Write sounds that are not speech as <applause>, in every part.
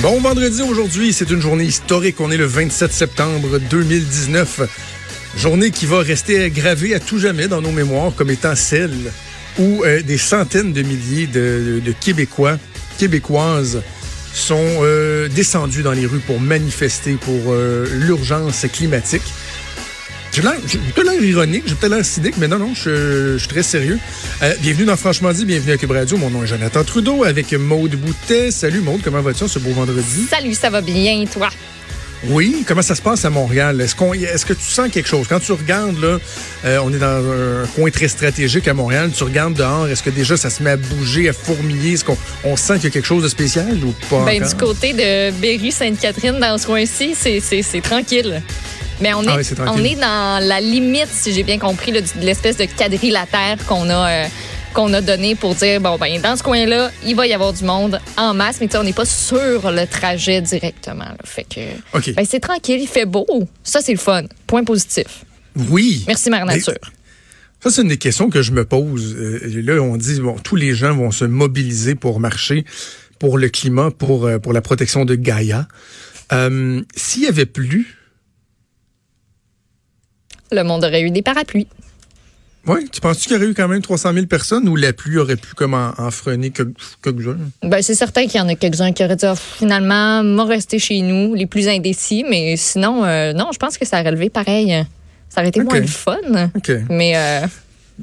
Bon vendredi aujourd'hui, c'est une journée historique. On est le 27 septembre 2019. Journée qui va rester gravée à tout jamais dans nos mémoires comme étant celle où euh, des centaines de milliers de, Québécois, Québécoises sont euh, descendus dans les rues pour manifester pour euh, l'urgence climatique. J'ai peut-être l'air ironique, j'ai peut-être l'air cynique, mais non, non, je, je suis très sérieux. Euh, bienvenue dans Franchement dit, bienvenue à Cube Radio. Mon nom est Jonathan Trudeau avec Maude Boutet. Salut Maude, comment vas-tu ce beau vendredi? Salut, ça va bien, toi? Oui, comment ça se passe à Montréal? Est-ce qu'on, est-ce que tu sens quelque chose? Quand tu regardes, là, euh, on est dans un coin très stratégique à Montréal, tu regardes dehors, est-ce que déjà ça se met à bouger, à fourmiller? Est-ce qu'on on sent qu'il y a quelque chose de spécial ou pas? Ben, du côté de Berry-Sainte-Catherine, dans ce coin-ci, c'est, c'est, c'est tranquille. Mais on est, Ah oui, tranquille. on est dans la limite, si j'ai bien compris, là, de l'espèce de quadrilatère qu'on a, euh, qu'on a donné pour dire, bon, ben, dans ce coin-là, il va y avoir du monde en masse, mais tu sais, on n'est pas sur le trajet directement. là. Fait que, OK. ben, c'est tranquille, il fait beau. Ça, c'est le fun. Point positif. Oui. Merci, Mère Mais- Nature. Ça, c'est une des questions que je me pose. Euh, là, on dit, bon, tous les gens vont se mobiliser pour marcher pour le climat, pour, euh, pour la protection de Gaïa. Euh, S'il y avait plu, Le monde aurait eu des parapluies. ouais, tu penses-tu qu'il y aurait eu quand même 300 000 personnes ou la pluie aurait pu comme en, en freiner que- quelques-uns? Ben, c'est certain qu'il y en a quelques-uns qui auraient dit, Ah, finalement, m'a resté chez nous, les plus indécis, mais sinon, euh, non, je pense que ça aurait relevé pareil. Ça aurait été Ok. moins le fun. OK. Mais euh,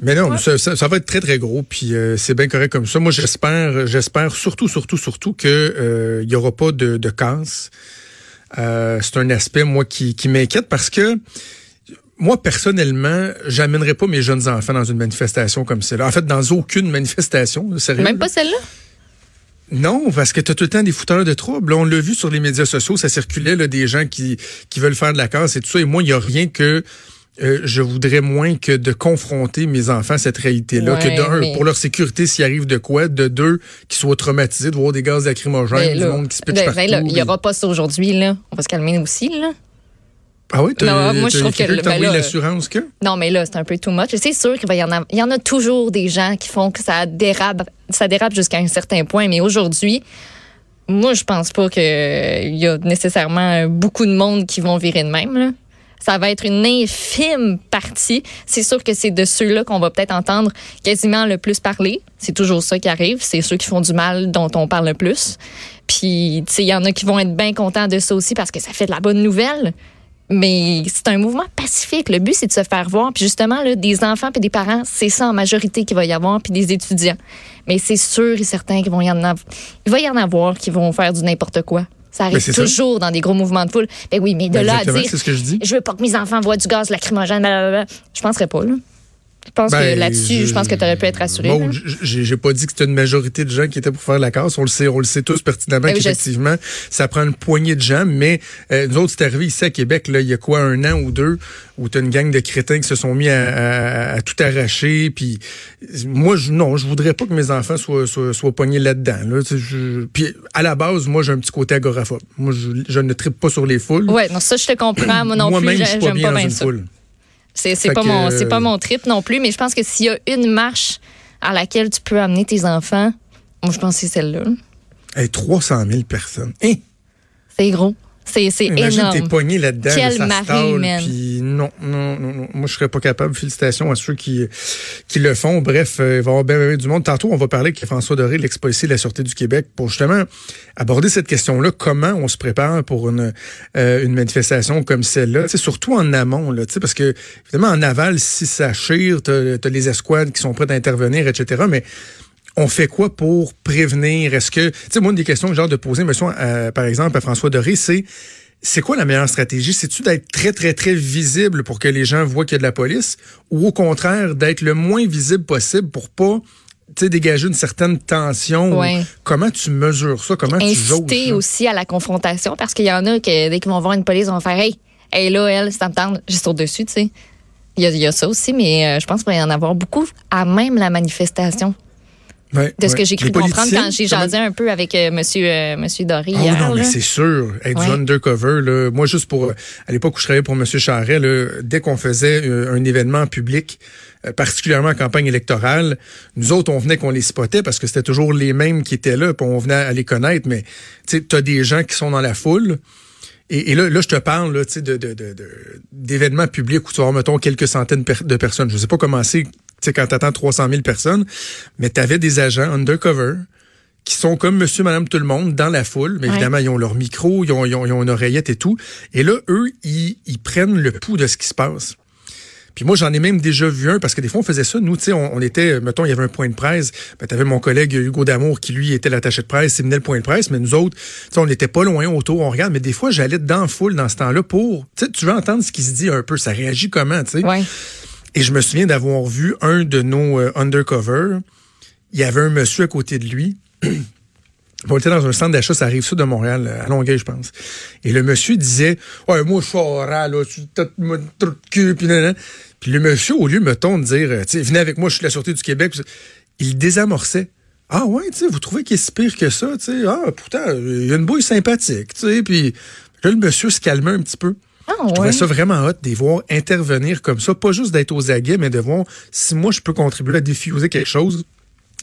Mais non, Ouais. ça, ça- ça va être très, très gros, puis euh, c'est bien correct comme ça. Moi, j'espère, j'espère surtout, surtout, surtout que il y aura pas de, de casse. C'est un aspect, moi, qui, qui m'inquiète parce que moi, personnellement, j'amènerai pas mes jeunes enfants dans une manifestation comme celle-là. En fait, dans aucune manifestation, sérieux. même pas celle-là? Non, parce que tu as tout le temps des fouteurs de troubles. On l'a vu sur les médias sociaux, ça circulait là, des gens qui, qui veulent faire de la casse et tout ça. Et moi, il n'y a rien que euh, je voudrais moins que de confronter mes enfants à cette réalité-là. Ouais, que d'un, mais- pour leur sécurité, s'il arrive de quoi, de deux, qu'ils soient traumatisés de voir des gaz lacrymogènes, Ben, du monde qui se pitche ben, partout. ben, il n'y et- aura pas ça aujourd'hui. là. On va se calmer aussi. là. Ah oui, Non, moi, je trouve que ben l'assurance que? Non, mais là, c'est un peu too much. C'est sûr qu'il y en. Il y en a toujours des gens qui font que ça dérape, ça dérape jusqu'à un certain point. Mais aujourd'hui, moi, je pense pas qu'il y a nécessairement beaucoup de monde qui vont virer de même. Là. Ça va être une infime partie. C'est sûr que c'est de ceux-là qu'on va peut-être entendre quasiment le plus parler. C'est toujours ça qui arrive. C'est ceux qui font du mal dont on parle le plus. Puis, tu sais, il y en a qui vont être bien contents de ça aussi parce que ça fait de la bonne nouvelle. Mais c'est un mouvement pacifique. Le but, c'est de se faire voir. Puis justement, là, des enfants et des parents, c'est ça en majorité qu'il va y avoir, puis des étudiants. Mais c'est sûr et certain qu'il vont y en avoir. Il va y en avoir qui vont faire du n'importe quoi. Ça arrive ça. toujours dans des gros mouvements de foule. Ben oui, mais de Ben, là à dire, c'est ce que je dis. je veux pas que mes enfants voient du gaz lacrymogène, blablabla, je penserais pas, là. Je pense Ben, que là-dessus, je pense que tu aurais pu être rassuré. J- j'ai pas dit que c'était une majorité de gens qui étaient pour faire la casse. On le sait, on le sait tous pertinemment Ben oui, qu'effectivement, ça prend une poignée de gens. Mais euh, nous autres, c'est arrivé ici à Québec, là, il y a quoi, un an ou deux, où t'as une gang de crétins qui se sont mis à, à- à tout arracher. Puis moi, je, non, je voudrais pas que mes enfants soient, soient, soient pognés là-dedans. Là. Puis à la base, moi, j'ai un petit côté agoraphobe. Moi, je, je ne tripe pas sur les foules. Ouais, non, ça, je te comprends. Moi non plus, Moi-même, je j'ai- suis pas j'aime bien pas dans bien une ça. foule. C'est pas que, mon euh, pas mon trip non plus, mais je pense que s'il y a une marche à laquelle tu peux amener tes enfants, moi je pense que c'est celle-là. Hey, 300 000 personnes. Hein? C'est gros. C'est Imagine t'es énorme. pogné là-dedans, Quelle marée humaine. puis non, non, non, non, moi je serais pas capable. Félicitations à ceux qui qui le font. Bref, euh, il va y avoir bien, bien du monde. Tantôt, on va parler avec François Doré, l'ex-policier de la Sûreté du Québec, pour justement aborder cette question-là. Comment on se prépare pour une euh, une manifestation comme celle-là, surtout en amont, là, tu sais, parce que évidemment en aval, si ça chire, t'as as les escouades qui sont prêtes à intervenir, etc. Mais on fait quoi pour prévenir? Est-ce que, tu sais, moi, une des questions que j'ai hâte de poser, monsieur, par exemple, à François Doré, c'est c'est quoi la meilleure stratégie? C'est-tu d'être très, très, très visible pour que les gens voient qu'il y a de la police ou au contraire d'être le moins visible possible pour pas tu dégager une certaine tension? Ouais. Comment tu mesures ça? Comment tu jauges Inciter aussi à la confrontation parce qu'il y en a que dès qu'ils vont voir une police, ils vont faire Hey, hey là, elle, ça me tente, je saute dessus, tu sais. Il y, a, il y a ça aussi, mais euh, je pense qu'il va y en avoir beaucoup à même la manifestation. Ouais, De ce ouais. que j'ai cru comprendre quand j'ai jasé un peu avec euh, monsieur, euh, monsieur Doré hier. non, mais c'est sûr. Être Ouais. undercover, là, moi, juste pour, à l'époque où je travaillais pour M. Charret, là, dès qu'on faisait euh, un événement public, euh, particulièrement en campagne électorale, nous autres, on venait qu'on les spottait parce que c'était toujours les mêmes qui étaient là, puis on venait à les connaître, mais tu as des gens qui sont dans la foule. Et, là, là, je te parle là, de, de, de, d'événements publics où tu vas avoir, mettons, quelques centaines de personnes. Je sais pas comment c'est quand tu attends 300 000 personnes, mais tu avais des agents undercover qui sont comme monsieur, madame, tout le monde dans la foule. Mais évidemment, ils ont leur micro, ils ont, ils, ont, une oreillette et tout. Et là, eux, ils, ils prennent le pouls de ce qui se passe. Puis moi, j'en ai même déjà vu un, parce que des fois, on faisait ça. Nous, tu sais, on, était, mettons, il y avait un point de presse. Ben, t'avais mon collègue Hugo Damour qui, lui, était l'attaché de presse, il menait le point de presse. Mais nous autres, tu sais, on n'était pas loin autour, on regarde. Mais des fois, j'allais dans la foule dans ce temps-là pour, tu sais, tu veux entendre ce qui se dit un peu. Ça réagit comment, tu sais? Ouais. Et je me souviens d'avoir vu un de nos euh, undercover. Il y avait un monsieur à côté de lui. <clears throat> On était dans un centre d'achat, ça arrive de Montréal, à Longueuil, je pense. Et le monsieur disait, ouais, moi, je suis oral, là, tu t'as de cul, puis Puis le monsieur, au lieu, mettons, de dire, sais, venez avec moi, je suis la Sûreté du Québec, il désamorçait. Ah ouais, tu sais, vous trouvez qu'il est si pire que ça, tu sais? Ah, pourtant, il y a une bouille sympathique, tu sais. Puis là, le monsieur se calmait un petit peu. Ah, je trouvais ça vraiment hot de les voir intervenir comme ça, pas juste d'être aux aguets, mais de voir si moi je peux contribuer à diffuser quelque chose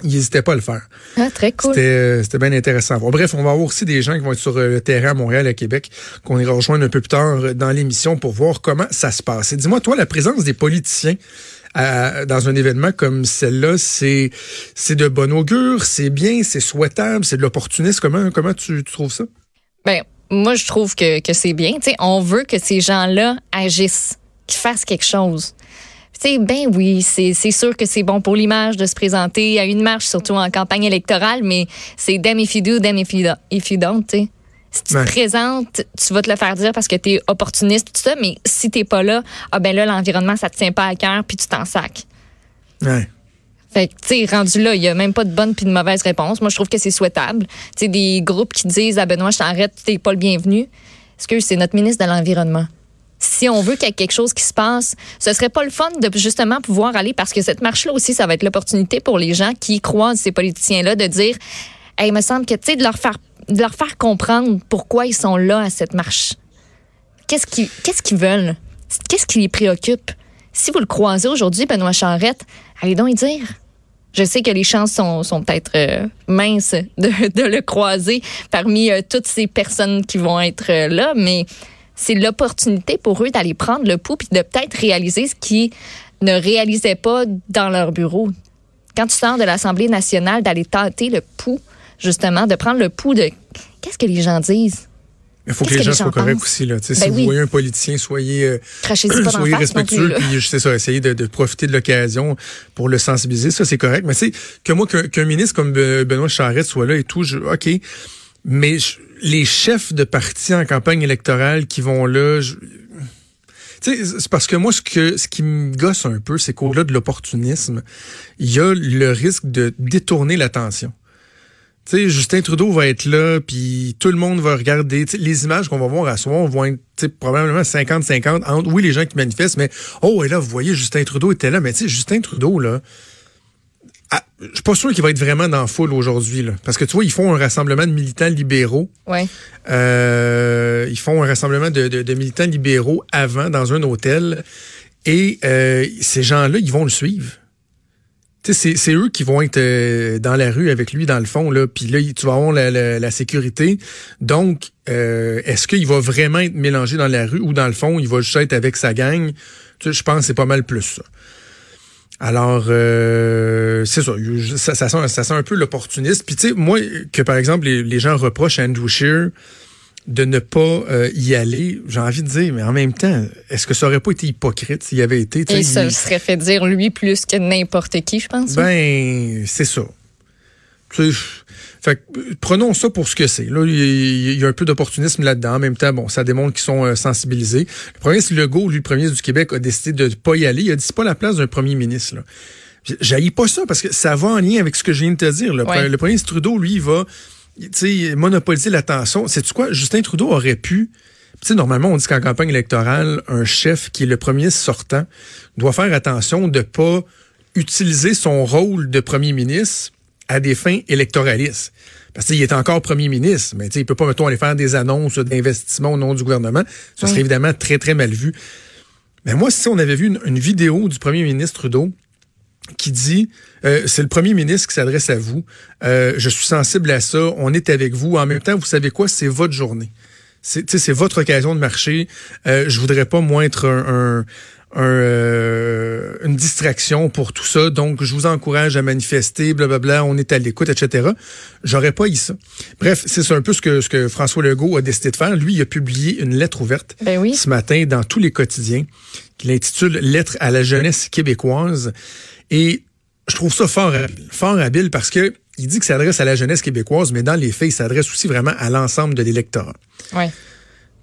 il n'hésitait pas à le faire. Ah, très cool. C'était, c'était bien intéressant. Bon, bref, on va avoir aussi des gens qui vont être sur euh, le terrain à Montréal, à Québec, qu'on ira rejoindre un peu plus tard euh, dans l'émission pour voir comment ça se passe. Et dis-moi, toi, la présence des politiciens euh, dans un événement comme celle-là, c'est, c'est de bon augure, c'est bien, c'est souhaitable, c'est de l'opportunisme. Comment, comment tu, trouves ça? Ben, moi, je trouve que, que c'est bien. sais, on veut que ces gens-là agissent, qu'ils fassent quelque chose ben oui, c'est sûr que c'est bon pour l'image de se présenter à une marche, surtout en campagne électorale, mais c'est damn if you do, damn if you, don't, Si tu te présentes, tu vas te le faire dire parce que tu es opportuniste, tout ça, mais si t'es pas là, ah ben là, l'environnement, ça te tient pas à cœur, puis tu t'en sacs. Ouais. Fait que, tu sais, rendu là, il y a même pas de bonne puis de mauvaise réponse. Moi, je trouve que c'est souhaitable. Tu sais, des groupes qui disent, ah Benoît, je t'arrête, t'es pas le bienvenu. Est-ce que c'est notre ministre de l'Environnement si on veut qu'il y ait quelque chose qui se passe, ce serait pas le fun de justement pouvoir aller parce que cette marche-là aussi, ça va être l'opportunité pour les gens qui croisent ces politiciens-là de dire, hey, il me semble que tu sais de leur faire de leur faire comprendre pourquoi ils sont là à cette marche. Qu'est-ce qu'ils qu'est-ce qu'ils veulent? Qu'est-ce qui les préoccupe? Si vous le croisez aujourd'hui, Benoît Charrette, allez donc y dire. Je sais que les chances sont, sont peut-être euh, minces <laughs> de, le croiser parmi euh, toutes ces personnes qui vont être euh, là, mais c'est l'opportunité pour eux d'aller prendre le pouls puis de peut-être réaliser ce qu'ils ne réalisaient pas dans leur bureau. Quand tu sors de l'Assemblée nationale, d'aller tâter le pouls, justement, de prendre le pouls de qu'est-ce que les gens disent? Il faut que, les gens, soient corrects aussi. Là. si ben vous voyez un politicien, soyez, euh, <clears throat> soyez respectueux. Puis c'est ça, essayez de, profiter de l'occasion pour le sensibiliser. Ça, c'est correct. Mais tu sais, que moi, qu'un ministre comme Benoît Charette soit là et tout, je, OK. Mais les chefs de partis en campagne électorale qui vont là, c'est parce que moi, ce que ce qui me gosse un peu, c'est qu'au-delà de l'opportunisme, il y a le risque de détourner l'attention. Tu sais, Justin Trudeau va être là, puis tout le monde va regarder. les images qu'on va voir à soir vont être probablement 50-50 entre, oui, les gens qui manifestent, mais, oh, et là, vous voyez, Justin Trudeau était là. Mais tu sais, Justin Trudeau, là, ah, je suis pas sûr qu'il va être vraiment dans la foule aujourd'hui. Parce que tu vois, ils font un rassemblement de militants libéraux. Ouais. Euh, ils font un rassemblement de, militants libéraux avant dans un hôtel. Et euh, ces gens-là, ils vont le suivre. C'est eux qui vont être euh, dans la rue avec lui, dans le fond. Là. Puis là, tu vas avoir la, sécurité. Donc, est-ce qu'il va vraiment être mélangé dans la rue ou dans le fond, il va juste être avec sa gang? je pense que c'est pas mal plus ça. Alors, euh, c'est ça, ça, ça, sent, ça sent un peu l'opportuniste. Puis tu sais, moi, que par exemple, les, gens reprochent à Andrew Shear de ne pas euh, y aller, j'ai envie de dire, mais en même temps, est-ce que ça aurait pas été hypocrite s'il y avait été? Et ça serait fait dire lui plus que n'importe qui, je pense. Ben, c'est ça. Fait prenons ça pour ce que c'est. Là, il y, a un peu d'opportunisme là-dedans. En même temps, bon, ça démontre qu'ils sont euh, sensibilisés. Le premier, c'est Legault, lui, le premier du Québec, a décidé de ne pas y aller. Il a dit c'est pas la place d'un premier ministre. J'haïs pas ça parce que ça va en lien avec ce que je viens de te dire. Le, premier ministre Trudeau, lui, il va monopoliser l'attention. C'est quoi? Justin Trudeau aurait pu. sais, normalement, on dit qu'en campagne électorale, un chef qui est le premier sortant doit faire attention de pas utiliser son rôle de premier ministre à des fins électoralistes. Parce qu'il est encore premier ministre, mais il peut pas, mettons, aller faire des annonces d'investissement au nom du gouvernement. Ce serait évidemment très, très mal vu. Mais moi, si on avait vu une, vidéo du premier ministre Trudeau qui dit, euh, c'est le premier ministre qui s'adresse à vous, euh, je suis sensible à ça, on est avec vous, en même temps, vous savez quoi, c'est votre journée. C'est votre occasion de marcher. Euh, je voudrais pas, moi, être un, euh, une distraction pour tout ça. Donc, je vous encourage à manifester, blablabla, on est à l'écoute, etc. J'aurais pas eu ça. Bref, c'est un peu ce que, ce que François Legault a décidé de faire. Lui, il a publié une lettre ouverte ben ce matin dans tous les quotidiens qu'il intitule Lettre à la jeunesse québécoise. Et je trouve ça fort habile, fort habile parce que il dit que ça s'adresse à la jeunesse québécoise, mais dans les faits, il s'adresse aussi vraiment à l'ensemble de l'électorat. Ouais.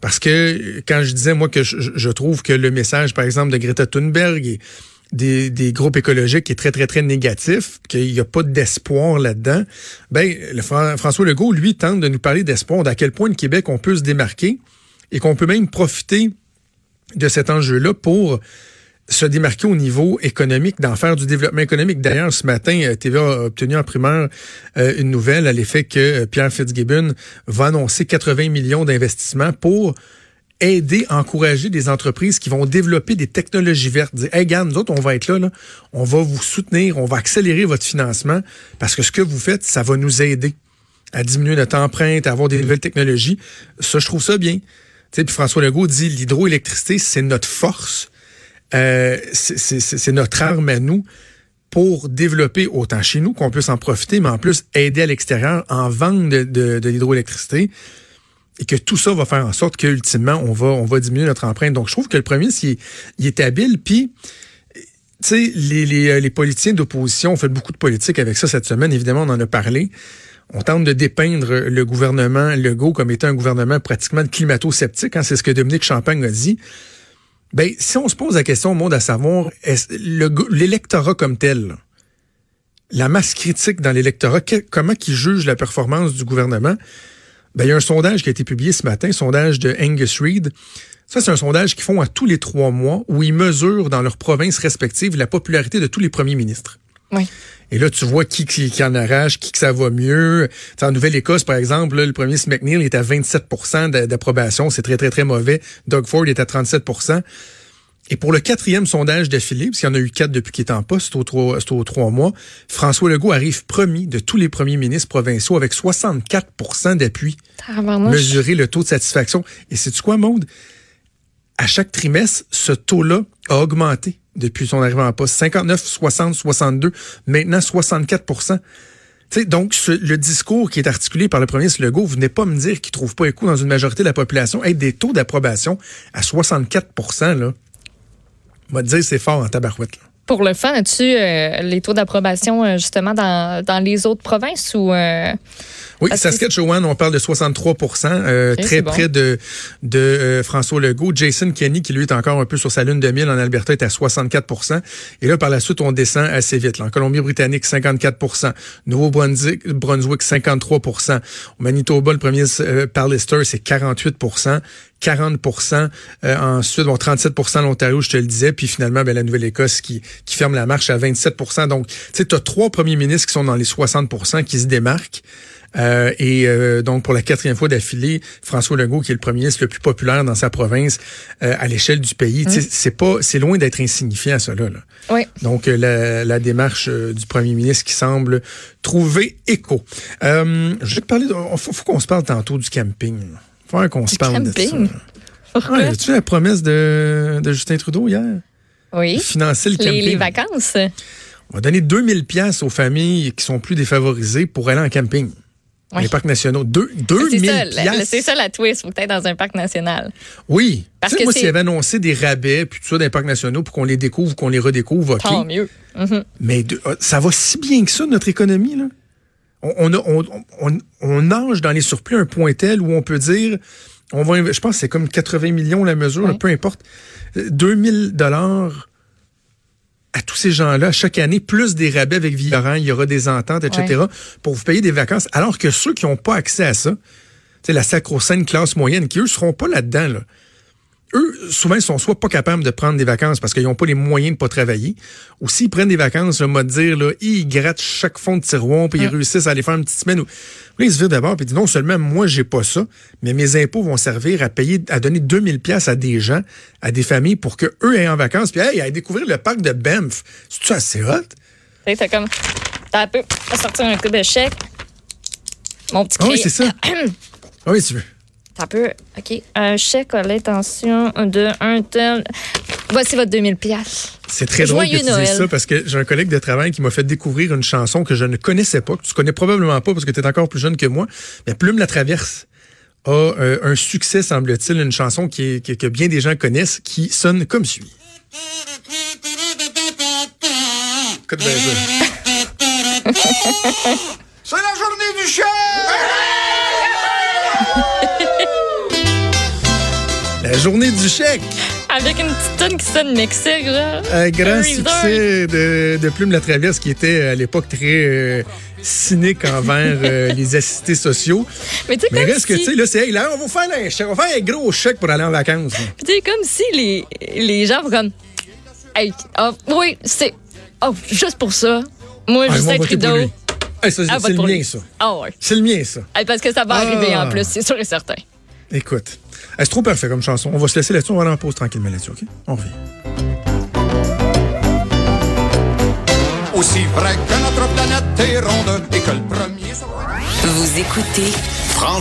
Parce que quand je disais, moi, que je, trouve que le message, par exemple, de Greta Thunberg et des, des groupes écologiques est très, très, très négatif, qu'il n'y a pas d'espoir là-dedans, ben, le François Legault, lui, tente de nous parler d'espoir, d'à quel point le Québec, on peut se démarquer et qu'on peut même profiter de cet enjeu-là pour se démarquer au niveau économique, d'en faire du développement économique. D'ailleurs, ce matin, euh, TVA a obtenu en primeur euh, une nouvelle à l'effet que euh, Pierre Fitzgibbon va annoncer 80 millions d'investissements pour aider, encourager des entreprises qui vont développer des technologies vertes. Dire, hey, gars, nous autres, on va être là, là, on va vous soutenir, on va accélérer votre financement parce que ce que vous faites, ça va nous aider à diminuer notre empreinte, à avoir des nouvelles technologies. Ça, je trouve ça bien. Tu sais, puis François Legault dit l'hydroélectricité, c'est notre force euh, c'est notre arme à nous pour développer autant chez nous qu'on puisse en profiter, mais en plus aider à l'extérieur en vente de, de, l'hydroélectricité et que tout ça va faire en sorte qu'ultimement, on va, on va diminuer notre empreinte. Donc, je trouve que le premier, il, il est habile, puis tu sais, les, les, euh, les, politiciens d'opposition ont fait beaucoup de politique avec ça cette semaine. Évidemment, on en a parlé. On tente de dépeindre le gouvernement Legault comme étant un gouvernement pratiquement climato-sceptique. Hein, c'est ce que Dominique Champagne a dit. Ben, si on se pose la question au monde à savoir, l'électorat comme tel, la masse critique dans l'électorat, comment qui juge la performance du gouvernement? Ben, il y a un sondage qui a été publié ce matin, sondage de Angus Reid. Ça, c'est un sondage qu'ils font à tous les trois mois où ils mesurent dans leurs provinces respectives la popularité de tous les premiers ministres. Oui. Et là, tu vois qui, qui, en arrache, qui que ça va mieux. en Nouvelle-Écosse, par exemple, le premier McNeil est à 27% d'approbation. C'est très, très, très mauvais. Doug Ford est à 37% et pour le quatrième sondage d'affilée, parce qu'il y en a eu quatre depuis qu'il est en poste, au trois, aux trois mois, François Legault arrive premier de tous les premiers ministres provinciaux avec 64% d'appui. Mesurer le taux de satisfaction. Et c'est tu quoi, Maude? À chaque trimestre, ce taux-là a augmenté depuis son arrivée en poste. 59, 60, 62, maintenant 64 T'sais, donc, le discours qui est articulé par le premier ministre Legault, vous venez pas me dire qu'il trouve pas écho dans une majorité de la population. Être des taux d'approbation à 64 là, on va te dire c'est fort en tabarouette. Pour le fun, as-tu euh, les taux d'approbation euh, justement dans, dans, les autres provinces ou... Euh, oui, Saskatchewan, on parle de 63% euh, très près de, de euh, François Legault. Jason Kenney, qui lui est encore un peu sur sa lune de miel en Alberta, est à 64% Et là, par la suite, on descend assez vite. En Colombie-Britannique, 54% Nouveau-Brunswick, Brunswick, 53 Au Manitoba, le premier euh, c'est 48 40% euh, ensuite, bon, 37% l'Ontario, je te le disais, puis finalement, ben, la Nouvelle-Écosse qui, qui ferme la marche à 27% Donc, tu sais, tu as trois premiers ministres qui sont dans les 60% qui se démarquent. Euh, et euh, donc, pour la quatrième fois d'affilée, François Legault, qui est le premier ministre le plus populaire dans sa province euh, à l'échelle du pays, mmh. c'est pas, c'est loin d'être insignifiant, cela. Là. Oui. Donc, la, la démarche du premier ministre qui semble trouver écho. je vais te parler, faut, faut qu'on se parle tantôt du camping. Faut qu'on se parle camping. de ça. Pourquoi? tu la promesse de, de Justin Trudeau hier? Oui. financer le camping. Les, les vacances? On va donner 2000 pièces aux familles qui sont plus défavorisées pour aller en camping. Les parcs nationaux. Deux, 2000 C'est ça la twist. Faut être dans un parc national. Oui. Parce que moi, s'il avait annoncé des rabais, puis tout ça, dans les parcs nationaux, pour qu'on les découvre, qu'on les redécouvre, OK. Tant mieux. Mm-hmm. Mais euh, ça va si bien que ça, notre économie, là. On, on, on, on, nage dans les surplus à un point tel où on peut dire, on va, je pense que c'est comme 80 millions la mesure, peu importe. 2000 dollars à tous ces gens-là, chaque année, plus des rabais avec Villarin, il y aura des ententes, etc., pour vous payer des vacances, alors que ceux qui n'ont pas accès à ça, c'est la sacro-sainte classe moyenne, qui eux seront pas là-dedans, là eux, souvent, ils sont soit pas capables de prendre des vacances parce qu'ils n'ont pas les moyens de pas travailler, ou s'ils prennent des vacances, le mode dire, là, ils grattent chaque fond de tiroir, puis ils réussissent à aller faire une petite semaine. Où... Là, ils se virent d'abord, puis disent, non seulement moi, j'ai pas ça, mais mes impôts vont servir à payer, à donner 2000 pièces à des gens, à des familles, pour que eux aient en vacances, puis hey, à découvrir le parc de Banff. C'est-tu assez hot? T'as comme, t'as un peu, à sortir un coup de chèque. Mon petit Ah oui, c'est ça. <clears throat> Ah oui, tu veux. T'as un peu, OK. Un chèque à l'intention de un tel. Voici votre 2000 pièces. C'est très drôle que tu dises ça parce que j'ai un collègue de travail qui m'a fait découvrir une chanson que je ne connaissais pas, que tu connais probablement pas parce que tu es encore plus jeune que moi. Mais Plume la traverse a euh, un succès, semble-t-il, une chanson qui est- qui- que bien des gens connaissent, qui sonne comme suit. Écoute ça. C'est la journée du chien! <laughs> La journée du chèque, Avec une petite tonne qui sonne Mexique, genre. un grand Un succès de, de Plume la traverse qui était à l'époque très euh, cynique envers euh, <laughs> les assistés sociaux. Mais tu sais, Mais reste que, si- tu sais, là, c'est, hey, là, on va faire un chèque, on va faire un gros chèque pour aller en vacances. là. Puis tu sais, comme si les, les gens vont comme. Hey, ah, oui, c'est. Oh, juste pour ça. Moi, Ah, Justin Trudeau. Hey, ça, ah, c'est le mien, lui. ça. Ah, ouais. C'est le mien, ça. Hey, parce que ça va Ah. arriver en plus, c'est sûr et certain. Écoute, c'est trop parfait comme chanson? On va se laisser là-dessus, on va aller en pause tranquillement là-dessus, OK? On revient. Aussi vrai que notre planète est ronde et que le premier... Vous écoutez Franchement.